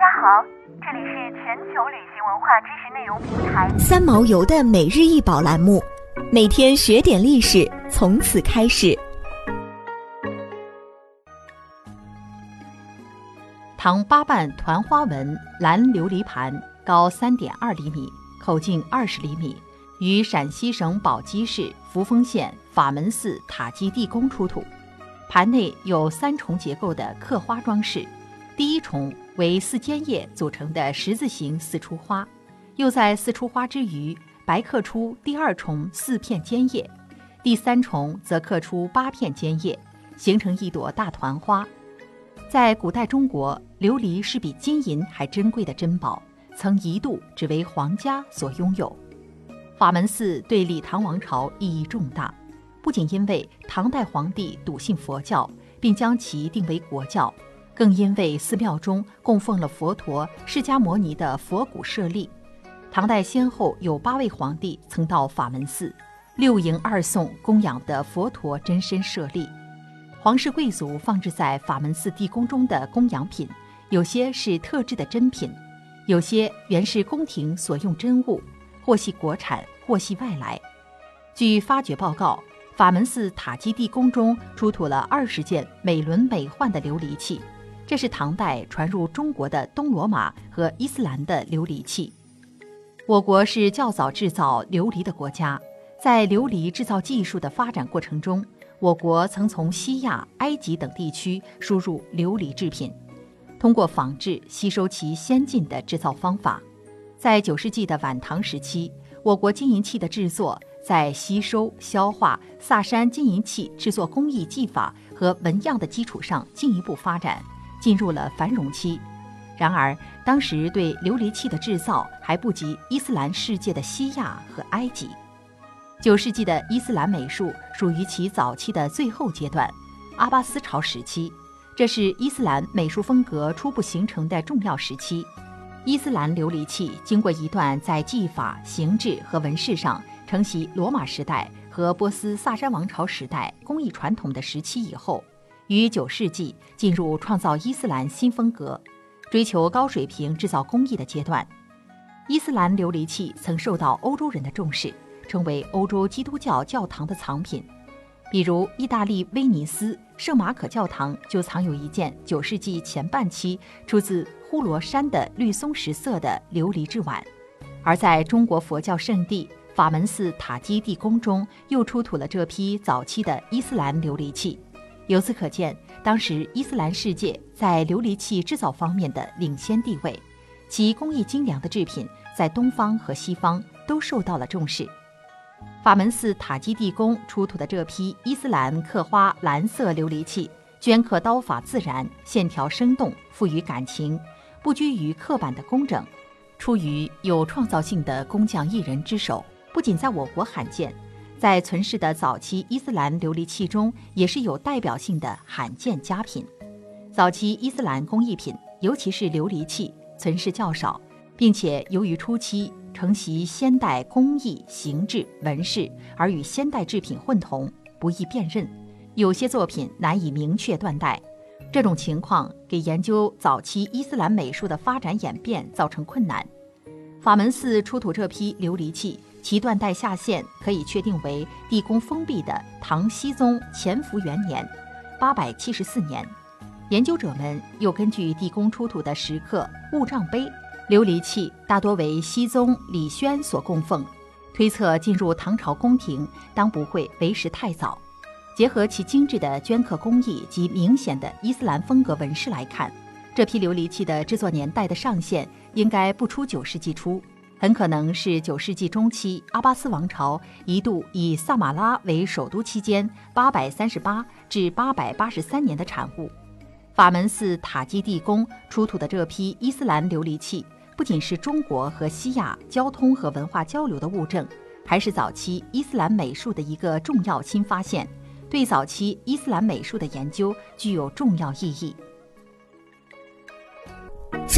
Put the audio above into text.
家好，这里是全球旅行文化知识内容平台三毛游的每日一宝栏目，每天学点历史，从此开始。唐八瓣团花纹蓝琉璃盘，高三点二厘米，口径二十厘米，于陕西省宝鸡市扶风县法门寺塔基地宫出土。盘内有三重结构的刻花装饰，第一重为四尖叶组成的十字形四出花，又在四出花之余白刻出第二重四片尖叶，第三重则刻出八片尖叶，形成一朵大团花。在古代中国，琉璃是比金银还珍贵的珍宝，曾一度只为皇家所拥有。法门寺对李唐王朝意义重大，不仅因为唐代皇帝笃信佛教，并将其定为国教。更因为寺庙中供奉了佛陀、释迦牟尼的佛骨舍利，唐代先后有八位皇帝曾到法门寺六迎二送供养的佛陀真身舍利。皇室贵族放置在法门寺地宫中的供养品，有些是特制的珍品，有些原是宫廷所用珍物，或系国产，或系外来。据发掘报告，法门寺塔基地宫中出土了二十件美轮美奂的琉璃器。这是唐代传入中国的东罗马和伊斯兰的琉璃器。我国是较早制造琉璃的国家，在琉璃制造技术的发展过程中，我国曾从西亚、埃及等地区输入琉璃制品，通过仿制吸收其先进的制造方法。在九世纪的晚唐时期，我国金银器的制作在吸收、消化萨珊金银器制作工艺技法和纹样的基础上进一步发展。进入了繁荣期，然而当时对琉璃器的制造还不及伊斯兰世界的西亚和埃及。九世纪的伊斯兰美术属于其早期的最后阶段，阿巴斯朝时期，这是伊斯兰美术风格初步形成的重要时期。伊斯兰琉璃器经过一段在技法、形制和纹饰上承袭罗马时代和波斯萨珊王朝时代工艺传统的时期以后。于九世纪进入创造伊斯兰新风格、追求高水平制造工艺的阶段。伊斯兰琉璃器曾受到欧洲人的重视，成为欧洲基督教教堂的藏品。比如，意大利威尼斯圣马可教堂就藏有一件九世纪前半期出自呼罗珊的绿松石色的琉璃制碗。而在中国佛教圣地法门寺塔基地宫中，又出土了这批早期的伊斯兰琉璃器。由此可见，当时伊斯兰世界在琉璃器制造方面的领先地位，其工艺精良的制品在东方和西方都受到了重视。法门寺塔基地宫出土的这批伊斯兰刻花蓝色琉璃器，镌刻刀法自然，线条生动，富于感情，不拘于刻板的工整，出于有创造性的工匠艺人之手，不仅在我国罕见。在存世的早期伊斯兰琉璃器中，也是有代表性的罕见佳品。早期伊斯兰工艺品，尤其是琉璃器，存世较少，并且由于初期承袭先代工艺形制纹饰，而与先代制品混同，不易辨认，有些作品难以明确断代。这种情况给研究早期伊斯兰美术的发展演变造成困难。法门寺出土这批琉璃器。其断代下限可以确定为地宫封闭的唐僖宗乾伏元年（八百七十四年）。研究者们又根据地宫出土的石刻物杖碑琉璃器，大多为僖宗李轩所供奉，推测进入唐朝宫廷当不会为时太早。结合其精致的镌刻工艺及明显的伊斯兰风格纹饰来看，这批琉璃器的制作年代的上限应该不出九世纪初。很可能是九世纪中期阿巴斯王朝一度以萨马拉为首都期间（八百三十八至八百八十三年）的产物。法门寺塔基地宫出土的这批伊斯兰琉璃器，不仅是中国和西亚交通和文化交流的物证，还是早期伊斯兰美术的一个重要新发现，对早期伊斯兰美术的研究具有重要意义。